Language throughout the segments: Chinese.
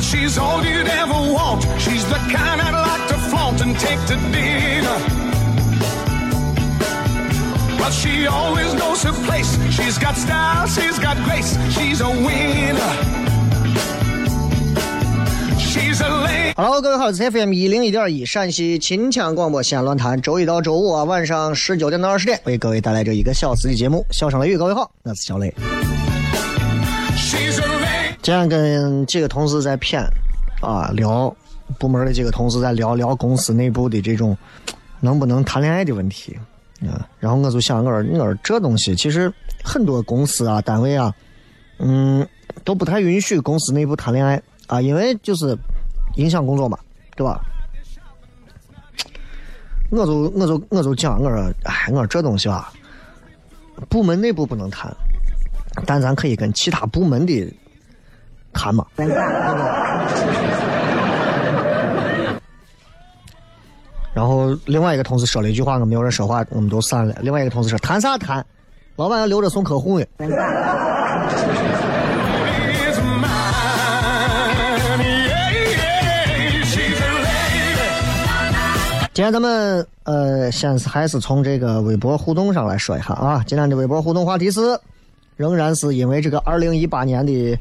She's all you'd ever want. She's the kind I'd like to flaunt and take to dinner. But she always knows her place. She's got style, she's got grace. She's a winner. She's a lady. Hello，各位好，是 FM 一零一点一陕西秦腔广播西安论坛，周一到周五啊晚上十九点到二十点为各位带来这一个小时的节目。笑声雷雨，各位好，我是小雷。She's a lady. 今天跟几个同事在谝啊聊部门的几个同事在聊聊公司内部的这种能不能谈恋爱的问题啊。然后我就想，我说，我说这东西其实很多公司啊、单位啊，嗯，都不太允许公司内部谈恋爱啊，因为就是影响工作嘛，对吧？我就我就我就讲，我说，哎，我说这东西吧，部门内部不能谈，但咱可以跟其他部门的谈嘛。然后另外一个同事说了一句话，我没有人说话，我们都散了。另外一个同事说：“谈啥谈？老板要留着送客户呢。”今天咱们呃，先是还是从这个微博互动上来说一下啊。今天的微博互动话题是，仍然是因为这个二零一八年的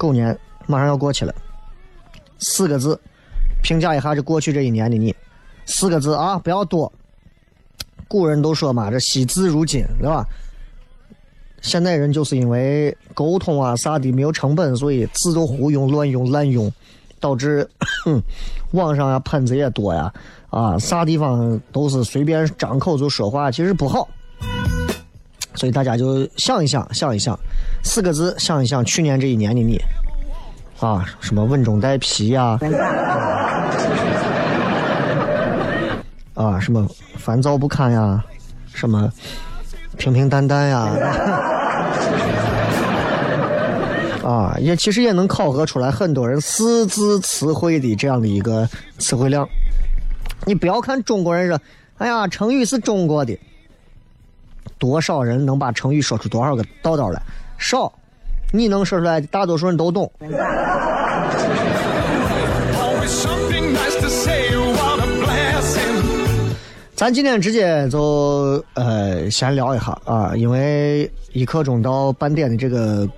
狗年马上要过去了，四个字，评价一下这过去这一年的你，四个字啊，不要多。古人都说嘛，这惜字如金，对吧？现代人就是因为沟通啊啥的没有成本，所以字都胡用、乱用、滥用，导致 网上啊喷子也多呀，啊啥地方都是随便张口就说话，其实不好。所以大家就想一想，想一想，四个字，想一想去年这一年的你，啊，什么稳中带皮呀、啊，什么烦躁不堪呀，什么平平淡淡呀，啊，也其实也能考核出来很多人四字词汇的这样的一个词汇量。你不要看中国人说，哎呀，成语是中国的，多少人能把成语说出多少个道道来？少，你能说出来，大多数人都懂。咱今天直接就呃闲聊一下啊，因为一刻钟到半点的这个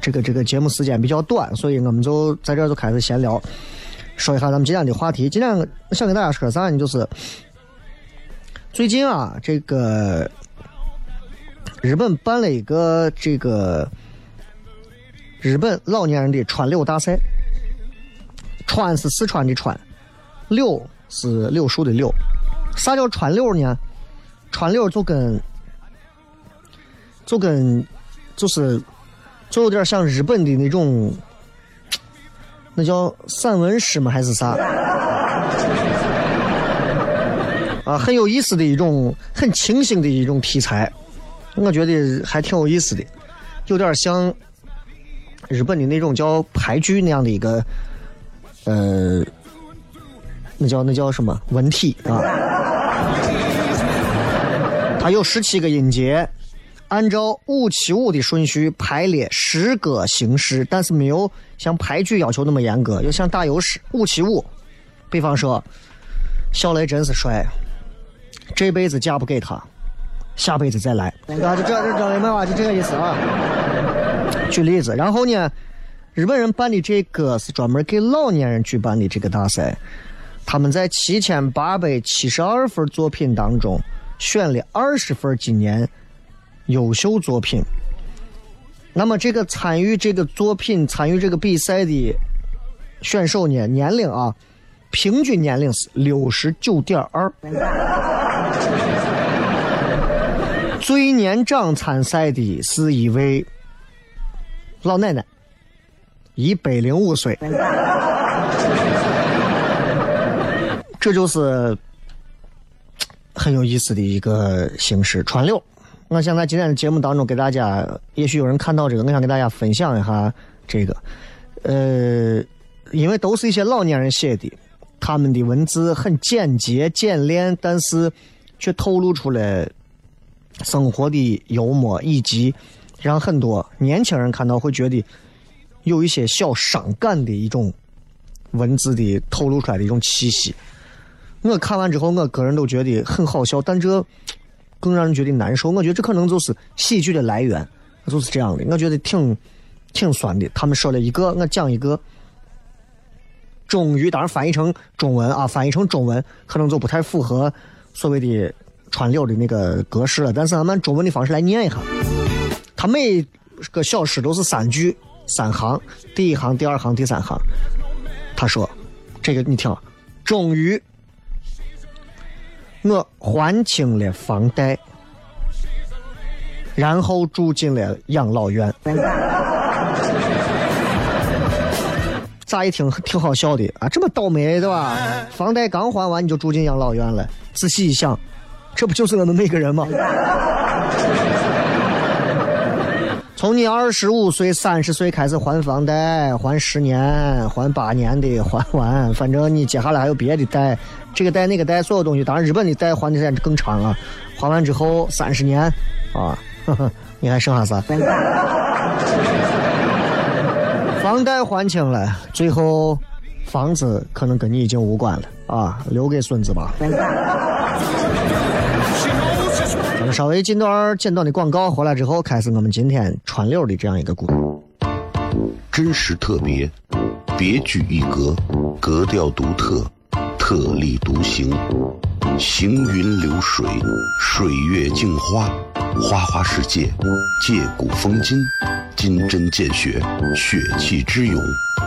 这个这个节目时间比较短，所以我们就在这就开始闲聊，说一下咱们今天的话题。今天想跟大家说啥呢？就是最近啊，这个日本办了一个这个日本老年人的川柳大赛，川是四川的川，柳是柳树的柳。啥叫川柳呢？川柳就跟就跟就是就有点像日本的那种，那叫散文诗吗？还是啥？啊，很有意思的一种很清新的一种题材我觉得还挺有意思的，有点像日本的那种叫牌剧那样的一个，呃，那叫那叫什么文体啊？它有十七个音节，按照五七五的顺序排列十个形式，但是没有像牌剧要求那么严格，又像打油诗五七五。比方说，小雷真是帅，这辈子嫁不给他，下辈子再来。啊，就这这这明白吧？就这个意思啊。举例子，然后呢，日本人办的这个是专门给老年人举办的这个大赛，他们在七千八百七十二份作品当中。选了二十份今年优秀作品。那么，这个参与这个作品、参与这个比赛的选手呢，年龄啊，平均年龄是六十九点二。最年长参赛的是一位老奶奶，一百零五岁。这就是。很有意思的一个形式，串流。我想在今天的节目当中给大家，也许有人看到这个，我想给大家分享一下这个。呃，因为都是一些老年人写的，他们的文字很简洁简练，但是却透露出了生活的幽默，以及让很多年轻人看到会觉得有一些小伤感的一种文字的透露出来的一种气息。我看完之后，我个人都觉得很好笑，但这更让人觉得难受。我觉得这可能就是喜剧的来源，就是这样的。我觉得挺挺酸的。他们说了一个，我讲一个。终于，当然翻译成中文啊，翻译成中文可能就不太符合所谓的川流的那个格式了。但是，咱们中文的方式来念一下。他每个小诗都是三句三行，第一行、第二行、第三行。他说：“这个你听，终于。”我还清了房贷，然后住进了养老院。咋一听挺好笑的啊？这么倒霉对吧？房贷刚还完你就住进养老院了？仔细一想，这不就是我们每个人吗？从你二十五岁、三十岁开始还房贷，还十年、还八年的还完，反正你接下来还有别的贷，这个贷那个贷，所有东西，当然日本的贷还的时间更长啊。还完之后三十年，啊，呵呵，你还剩下啥？房贷还清了，最后房子可能跟你已经无关了啊，留给孙子吧。稍微进段简短的广告，回来之后开始我们今天川流的这样一个故事。真实特别，别具一格，格调独特，特立独行，行云流水，水月镜花，花花世界，借古风今，金针见血，血气之勇。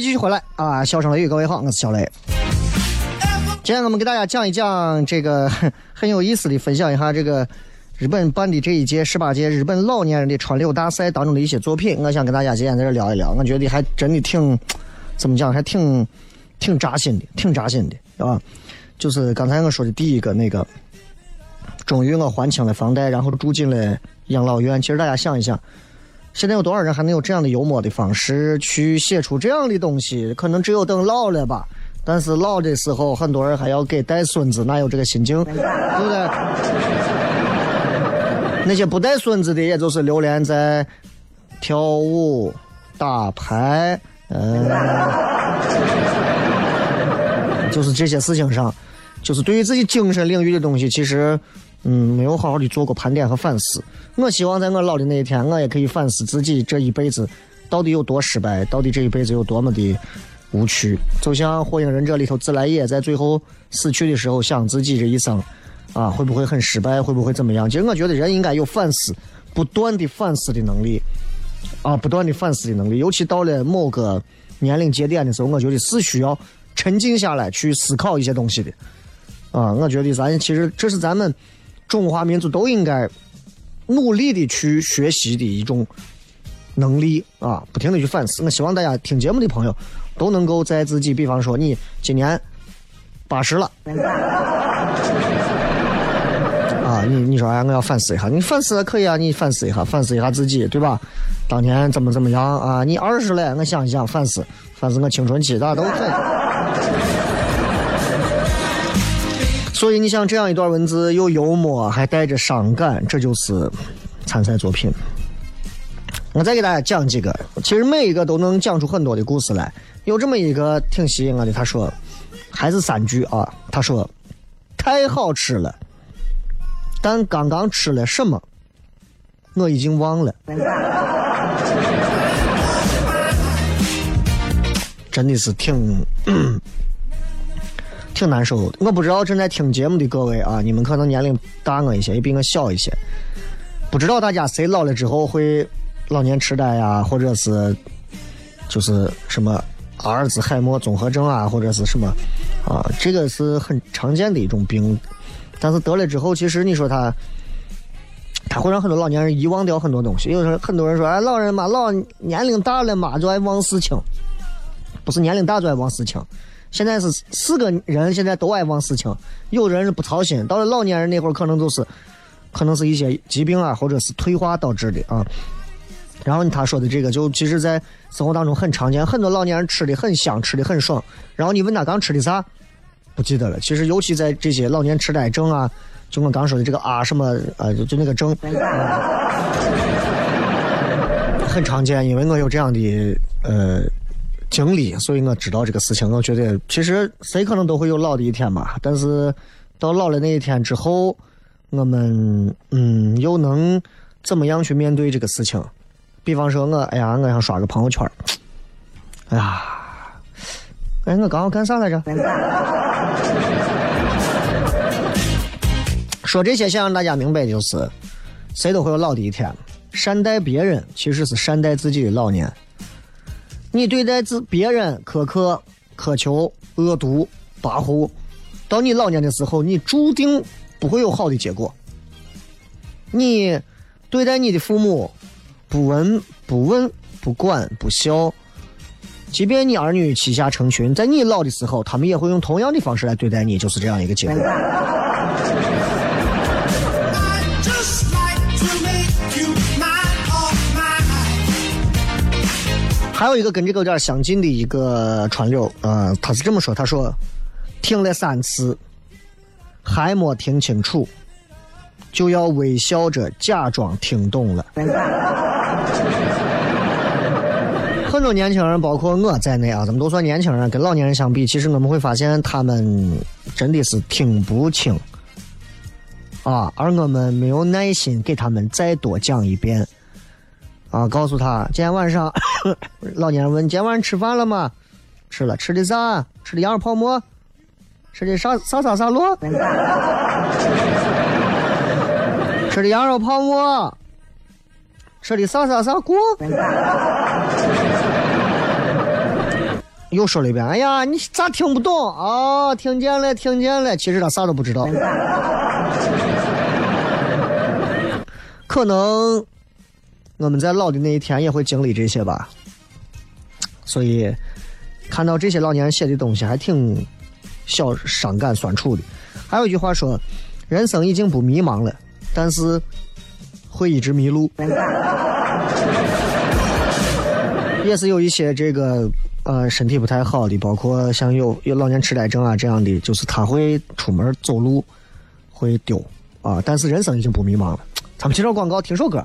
继续回来啊！笑声雷雨，各位好，我是小雷。今天我们给大家讲一讲这个 很有意思的，分享一下这个日本办的这一届十八届日本老年人的川柳大赛当中的一些作品。我想跟大家今天在这聊一聊，我觉得还真的挺怎么讲，还挺挺扎心的，挺扎心的啊！就是刚才我说的第一个那个，终于我还清了房贷，然后住进了养老院。其实大家想一想。现在有多少人还能有这样的幽默的方式去写出这样的东西？可能只有等老了吧。但是老的时候，很多人还要给带孙子，哪有这个心情？对不对？那些不带孙子的，也就是流连在跳舞、打牌，嗯，就是这些事情上，就是对于自己精神领域的东西，其实。嗯，没有好好的做过盘点和反思。我希望在我老的那一天，我也可以反思自己这一辈子到底有多失败，到底这一辈子有多么的无趣。就像《火影忍者》里头自来也在最后死去的时候，想自己这一生啊，会不会很失败，会不会怎么样？其实我觉得人应该有反思、不断的反思的能力啊，不断的反思的能力。尤其到了某个年龄节点的时候，我觉得是需要沉静下来去思考一些东西的啊。我觉得咱其实这是咱们。中华民族都应该努力的去学习的一种能力啊，不停的去反思。我希望大家听节目的朋友都能够在自己，比方说你今年八十了，啊，你你说哎，我要反思一下，你反思可以啊，你反思一下，反思一下自己，对吧？当年怎么怎么样啊？你二十了，我想一想，反思反思我青春期，大家都可以。所以你像这样一段文字，又幽默还带着伤感，这就是参赛作品。我再给大家讲几个，其实每一个都能讲出很多的故事来。有这么一个挺吸引我的，他说还是三句啊，他说太好吃了，但刚刚吃了什么，我已经忘了。真的是挺。挺难受的，我不知道正在听节目的各位啊，你们可能年龄大我一些，也比我小一些，不知道大家谁老了之后会老年痴呆呀，或者是就是什么阿尔兹海默综合症啊，或者是什么啊，这个是很常见的一种病，但是得了之后，其实你说他，他会让很多老年人遗忘掉很多东西。有时候很多人说，哎，老人嘛，老年龄大了嘛，就爱忘事情，不是年龄大就爱忘事情。现在是四个人，现在都爱忘事情。有人不操心，到了老年人那会儿，可能就是，可能是一些疾病啊，或者是退化导致的啊。然后他说的这个，就其实，在生活当中很常见，很多老年人吃的很香，吃的很爽。然后你问他刚吃的啥，不记得了。其实，尤其在这些老年痴呆症啊，就我刚说的这个啊什么啊，就那个症，很常见。因为我有这样的呃。经历，所以我知道这个事情。我觉得其实谁可能都会有老的一天吧，但是到老了那一天之后，我们嗯又能怎么样去面对这个事情？比方说我，哎呀，我想刷个朋友圈哎呀，哎，我刚刚干啥来着？说这些想让大家明白，就是谁都会有老的一天。善待别人，其实是善待自己的老年。你对待自别人苛刻、苛求、恶毒、跋扈，到你老年的时候，你注定不会有好的结果。你对待你的父母不闻不问、不管不孝，即便你儿女膝下成群，在你老的时候，他们也会用同样的方式来对待你，就是这样一个结果。还有一个跟这个有点相近的一个川柳，呃，他是这么说：“他说，听了三次，还没听清楚，就要微笑着假装听懂了。”很多年轻人，包括我在内啊，咱们都算年轻人，跟老年人相比，其实我们会发现他们真的是听不清啊，而我们没有耐心给他们再多讲一遍。啊！告诉他，今天晚上，老年人问：今天晚上吃饭了吗？吃了，吃的啥？吃的羊肉泡馍？吃的啥啥啥啥螺？吃的羊肉泡馍？吃的啥啥啥锅？又说了一遍：“哎呀，你咋听不懂哦，听见了，听见了。”其实他啥都不知道。可能我们在老的那一天也会经历这些吧。所以看到这些老年人写的东西，还挺小伤感酸楚的。还有一句话说：“人生已经不迷茫了，但是会一直迷路。”也是有一些这个呃身体不太好的，包括像有有老年痴呆症啊这样的，就是他会出门走路会丢啊，但是人生已经不迷茫了。咱们接着广告，听首歌，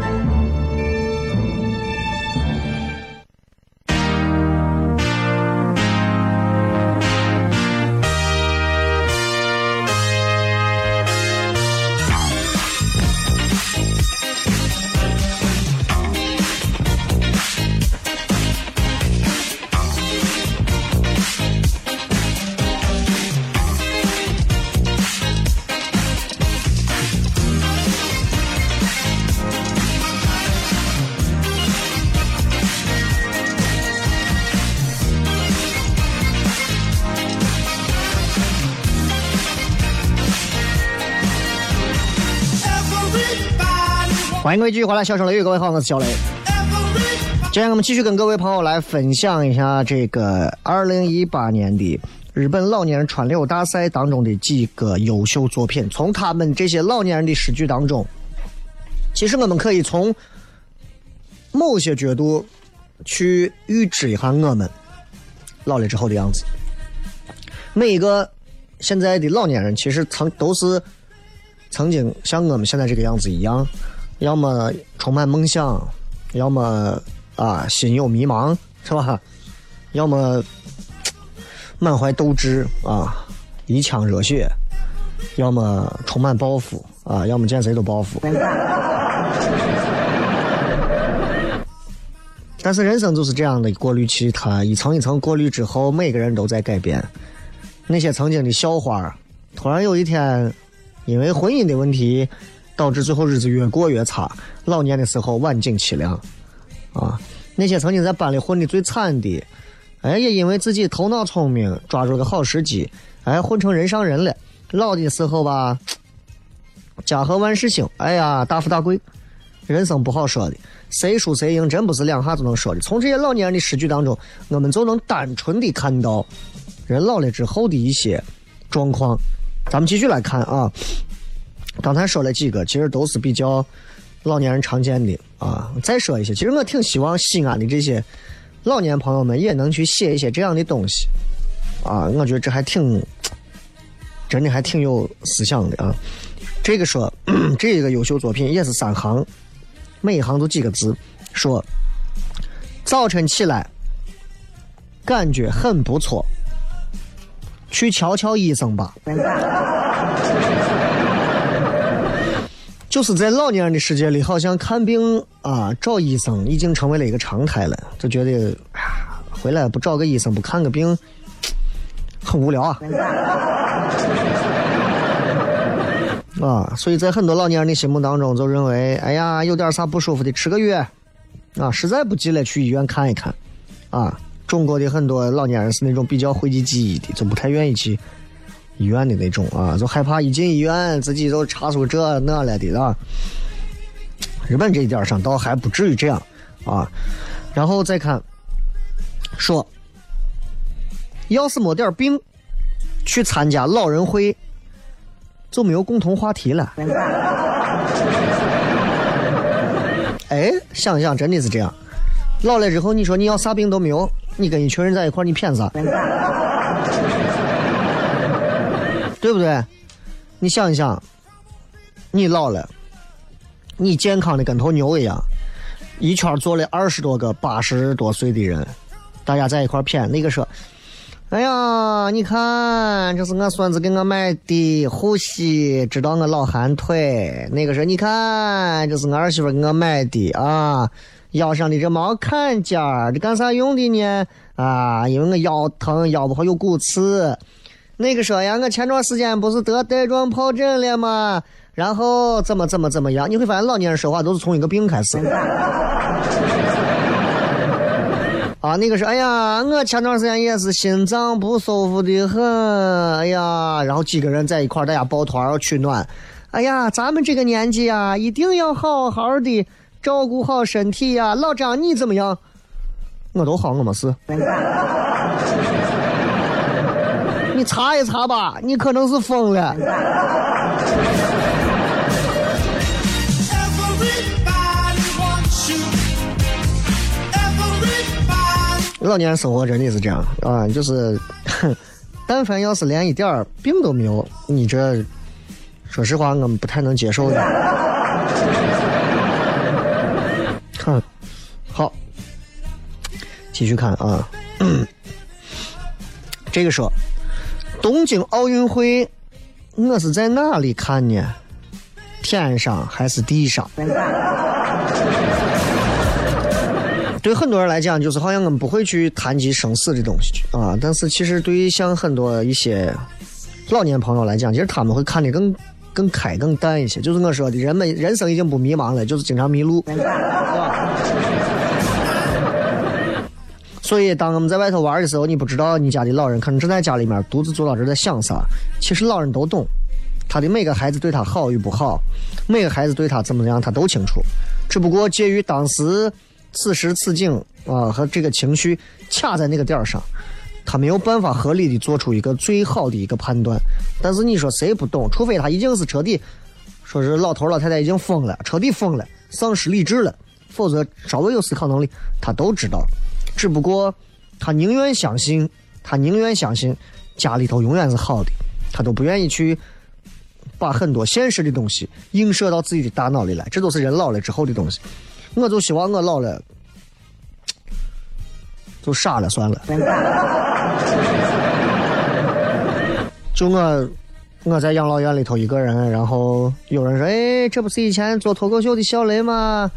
欢迎各位继续回来，小声雷雨，各位好，我是小雷。今天我们继续跟各位朋友来分享一下这个二零一八年的日本老年人川柳大赛当中的几个优秀作品。从他们这些老年人的诗句当中，其实我们可以从某些角度去预知一下我们老了之后的样子。每一个现在的老年人，其实曾都是曾经像我们现在这个样子一样。要么充满梦想，要么啊心有迷茫，是吧？要么满怀斗志啊，一腔热血；要么充满抱负啊，要么见谁都抱负。但是人生就是这样的过滤器，它一层一层过滤之后，每个人都在改变。那些曾经的校花，突然有一天，因为婚姻的问题。导致最后日子越过越差，老年的时候晚景凄凉，啊！那些曾经在班里混的最惨的，哎，也因为自己头脑聪明，抓住个好时机，哎，混成人上人了。老的时候吧，家和万事兴，哎呀，大富大贵。人生不好说的，谁输谁赢，真不是两下就能说的。从这些老年人的诗句当中，我们就能单纯的看到人老了之后的一些状况。咱们继续来看啊。刚才说了几个，其实都是比较老年人常见的啊。再说一些，其实我挺希望西安的这些老年朋友们也能去写一些这样的东西啊。我觉得这还挺真的，还挺有思想的啊。这个说 这一个优秀作品也是三行，每一行都几个字，说早晨起来感觉很不错，去瞧瞧医生吧。就是在老年人的世界里，好像看病啊找医生已经成为了一个常态了，就觉得回来不找个医生不看个病很无聊啊。啊，所以在很多老年人的心目当中，就认为，哎呀，有点啥不舒服的，吃个药啊，实在不济了去医院看一看。啊，中国的很多老年人是那种比较讳疾忌医的，就不太愿意去。医院的那种啊，就害怕一进医院自己就查出这那来的了。日本这一点上倒还不至于这样啊。然后再看，说要是没点病，去参加老人会就没有共同话题了。哎，想想真的是这样。老了之后，你说你要啥病都没有，你跟一群人在一块你骗啥？对不对？你想一想，你老了，你健康的跟头牛一样，一圈坐了二十多个八十多岁的人，大家在一块谝，那个说。哎呀，你看，这是我孙子给我买的护膝，知道我老寒腿。那个说，你看，这是我儿媳妇给我买的啊，腰上的这毛坎肩儿，这干啥用的呢？啊，因为我腰疼，腰不好有骨刺。那个说呀，我前段时间不是得带状疱疹了吗？然后怎么怎么怎么样？你会发现老年人说话都是从一个病开始。啊，那个是，哎呀，我前段时间也是心脏不舒服的很，哎呀，然后几个人在一块儿，大家抱团取暖。哎呀，咱们这个年纪啊，一定要好好的照顾好身体呀。老张，你怎么样？我都好，我没事。你查一查吧，你可能是疯了。老年人生活真的是这样啊，就是，但凡要是连一点儿病都没有，你这，说实话，我们不太能接受的。看，好，继续看啊。这个说，东京奥运会，我是在哪里看呢？天上还是地上？对很多人来讲，就是好像我们不会去谈及生死的东西啊。但是其实对于像很多一些老年朋友来讲，其实他们会看得更更开、更淡一些。就是我说的，人们人生已经不迷茫了，就是经常迷路。所以，当我们在外头玩的时候，你不知道你家的老人可能正在家里面独自坐到这在想啥。其实老人都懂，他的每个孩子对他好与不好，每个孩子对他怎么样，他都清楚。只不过介于当时此时此景啊和这个情绪卡在那个点儿上，他没有办法合理的做出一个最好的一个判断。但是你说谁不懂？除非他已经是彻底，说是老头老太太已经疯了，彻底疯了，丧失理智了，否则稍微有思考能力，他都知道。只不过他宁愿相信，他宁愿相信家里头永远是好的，他都不愿意去把很多现实的东西映射到自己的大脑里来。这都是人老了之后的东西。我就希望我老了就傻了算了。就我我在养老院里头一个人，然后有人说：“哎，这不是以前做脱口秀的小雷吗？”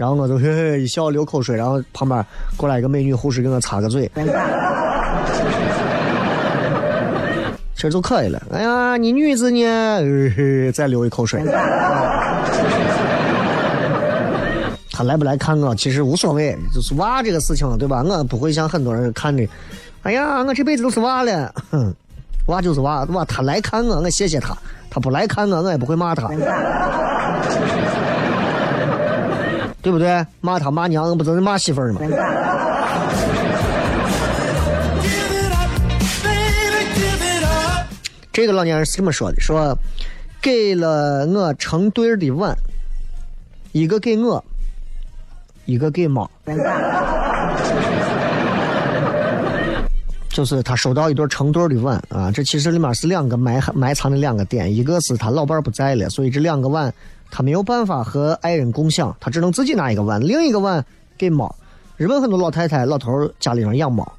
然后我就嘿嘿一笑流口水，然后旁边过来一个美女护士给我擦个嘴，其实就可以了。哎呀，你女子呢？呃再流一口水。他来不来看我，其实无所谓，就是娃这个事情，对吧？我不会像很多人看的，哎呀，我这辈子都是娃了，哼，娃就是娃，娃他来看我，我谢谢他；他不来看我，我也不会骂他，对不对？骂他骂娘，不就是骂媳妇儿吗.这个老年人是这么说的：说给了我成对儿的碗，一个给我，一个给猫。就是他收到一对成对儿的碗啊，这其实里面是两个埋埋藏的两个点，一个是他老伴儿不在了，所以这两个碗他没有办法和爱人共享，他只能自己拿一个碗，另一个碗给猫。日本很多老太太、老头家里上养猫，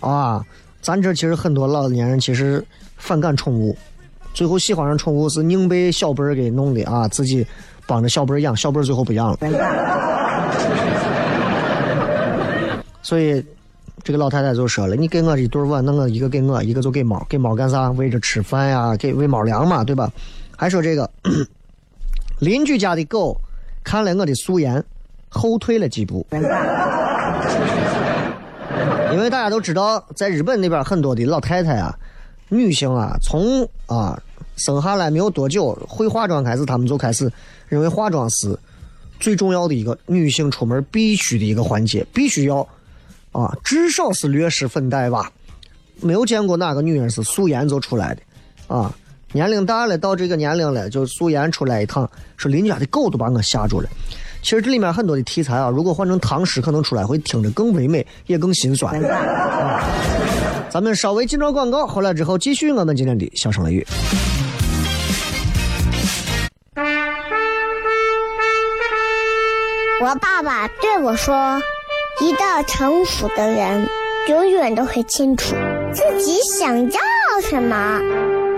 啊，咱这其实很多老年人其实反感宠物，最后喜欢上宠物是硬被小辈儿给弄的啊，自己帮着小辈儿养，小辈儿最后不养了。所以这个老太太就说了：“你给我一对碗，那我一个给我，一个就给猫，给猫干啥？喂着吃饭呀，给喂猫粮嘛，对吧？”还说这个邻居家的狗看了我的素颜，后退了几步。因为大家都知道，在日本那边很多的老太太啊，女性啊，从啊生下来没有多久会化妆开始，她们就开始认为化妆是最重要的一个女性出门必须的一个环节，必须要啊，至少是略施粉黛吧。没有见过哪个女人是素颜就出来的啊。年龄大了，到这个年龄了，就素颜出来一趟，说邻家的狗都把我吓住了。其实这里面很多的题材啊，如果换成唐诗，可能出来会听着更唯美，也更心酸。咱们稍微进段广告，回来之后继续我们今天的笑声雷雨。我爸爸对我说：“一个成熟的人，永远都会清楚自己想要什么，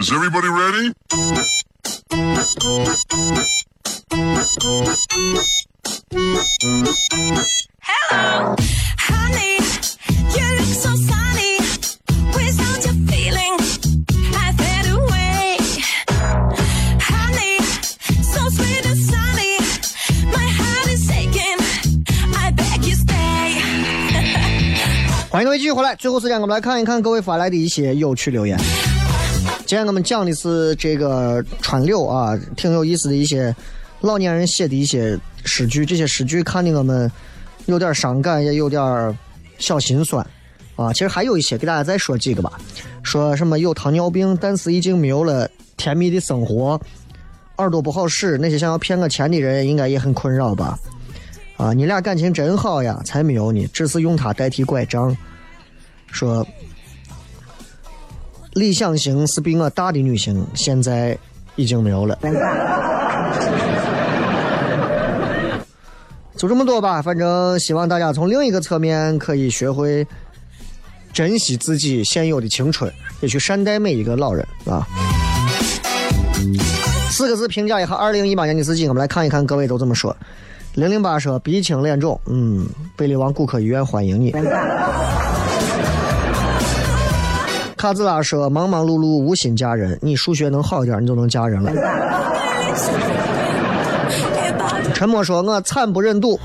Is everybody ready? Hello, honey, you look so sunny. Without your feeling, I fade away. Honey, so sweet and sunny. My heart is aching. I beg you stay. 欢迎各位继续回来，最后时间我们来看一看各位发来的一些有趣留言。今天我们讲的是这个川柳啊，挺有意思的一些老年人写的一些诗句，这些诗句看的我们有点伤感，也有点小心酸啊。其实还有一些，给大家再说几个吧。说什么有糖尿病，但是已经没有了甜蜜的生活，耳朵不好使，那些想要骗我钱的人应该也很困扰吧。啊，你俩感情真好呀，才没有呢，只是用它代替拐杖。说理想型是比我大的女性，现在已经没有了。就这么多吧，反正希望大家从另一个侧面可以学会珍惜自己现有的青春，也去善待每一个老人啊。四个字评价一下二零一八年的自己，我们来看一看各位都怎么说。零零八说鼻青脸肿，嗯，贝利王骨科医院欢迎你。卡兹拉说忙忙碌碌无心嫁人，你数学能好一点，你就能嫁人了。沉默说我惨不忍睹。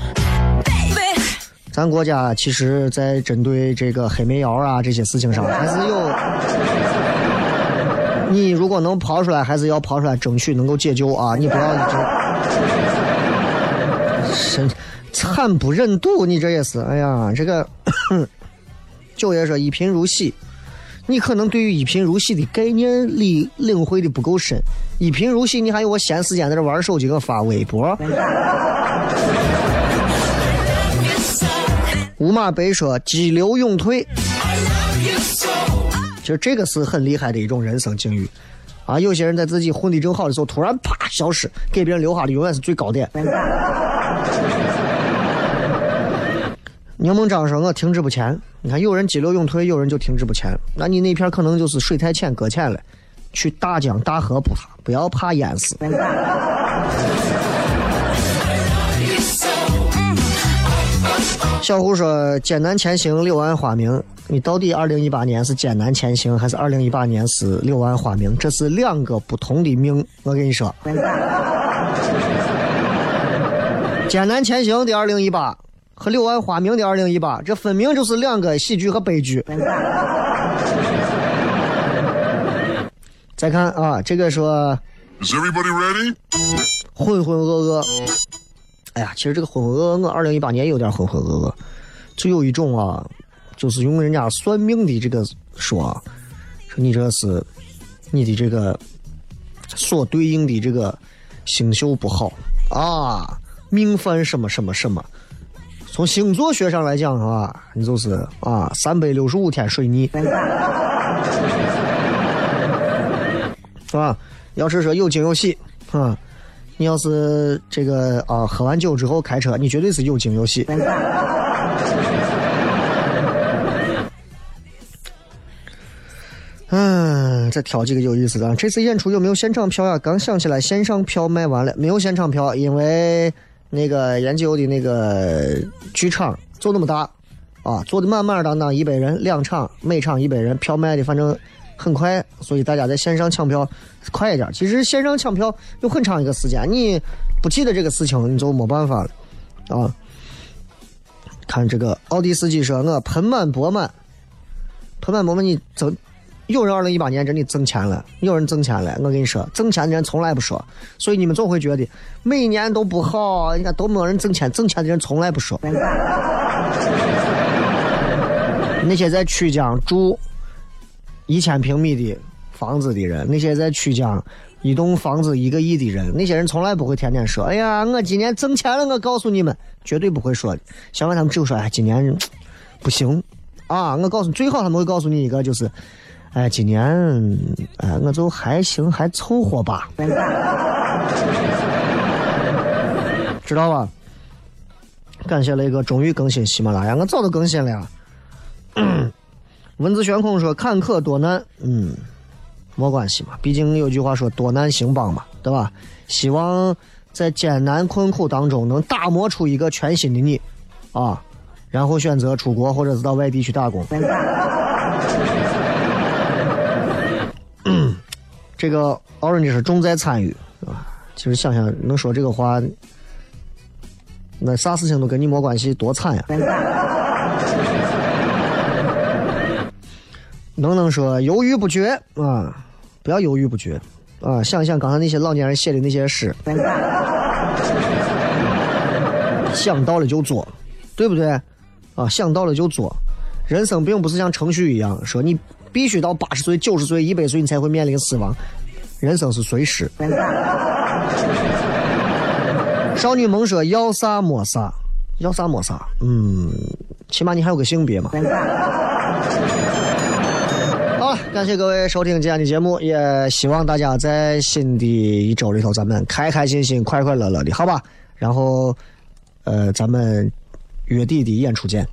咱国家其实，在针对这个黑煤窑啊这些事情上，还是有。你如果能刨出来，还是要刨出来，争取能够解救啊！你不要一直。真惨不忍睹，你这也是，哎呀，这个 九爷说一贫如洗，你可能对于一贫如洗的概念理领会的不够深。一贫如洗，你还有我闲时间在这玩手机，给我发微博。吴马白说激流勇退，其实这个是很厉害的一种人生境遇啊！有些人在自己混的正好的时候，突然啪消失，给别人留下的永远是最高点。柠檬章说：“我停滞不前。你看，有人急流勇退，有人就停滞不前。那你那片可能就是水太浅，搁浅了，去大江大河不怕，不要怕淹死。”小胡说：“艰难前行，柳暗花明。你到底二零一八年是艰难前行，还是二零一八年是柳暗花明？这是两个不同的命。我跟你说，艰难前行的二零一八和柳暗花明的二零一八，这分明就是两个喜剧和悲剧。再看啊，这个说 Is everybody ready? 浑浑噩噩。哎呀，其实这个浑浑噩噩，我二零一八年也有点浑浑噩噩，就有一种啊，就是用人家算命的这个说啊，说你这是你的这个所对应的这个星宿不好啊，命犯什么什么什么。从星座学上来讲啊，你就是啊，三百六十五天水逆，是吧？要是说有惊有喜啊。你要是这个啊，喝完酒之后开车，你绝对是有惊有喜。嗯，再挑几个有意思的。这次演出有没有现场票呀？刚想起来，线上票卖完了，没有现场票，因为那个研究的那个剧场就那么大啊，坐的满满当当，一百人，两场，每场一百人，票卖的反正很快，所以大家在线上抢票快一点。其实线上抢票有很长一个时间，你不记得这个事情，你就没办法了啊。看这个奥迪司机说，我盆满钵满，盆满钵满，你走，有人二零一八年真的挣钱了，有人挣钱了。我跟你说，挣钱的人从来不说，所以你们总会觉得每年都不好，你看都没人挣钱，挣钱的人从来不说。那些在曲江住一千平米的房子的人，那些在曲江一栋房子一个亿的人，那些人从来不会天天说：“哎呀，我今年挣钱了。”我告诉你们，绝对不会说的。相反，他们只会说：“哎，今年不行啊！”我告诉你，最好他们会告诉你一个，就是：“哎，今年哎，我就还行，还凑合吧。”知道吧？感谢雷哥，终于更新喜马拉雅，我早都更新了呀。文字悬空说：“坎坷多难，嗯，没关系嘛，毕竟有句话说‘多难兴邦’嘛，对吧？希望在艰难困苦当中能打磨出一个全新的你，啊，然后选择出国或者是到外地去打工。这个 Orange 是重在参与啊，其实想想能说这个话，那啥事情都跟你没关系，多惨呀！能能说犹豫不决啊，不要犹豫不决啊！想想刚才那些老年人写的那些诗，想到了就做，对不对？啊，想到了就做。人生并不是像程序一样，说你必须到八十岁、九十岁、一百岁你才会面临死亡，人生是随时。少女萌说要啥没啥，要啥没啥，嗯，起码你还有个性别嘛。好了，感谢各位收听今天的节目，也希望大家在新的一周里头，咱们开开心心、快快乐乐的，好吧？然后，呃，咱们月底的演出见。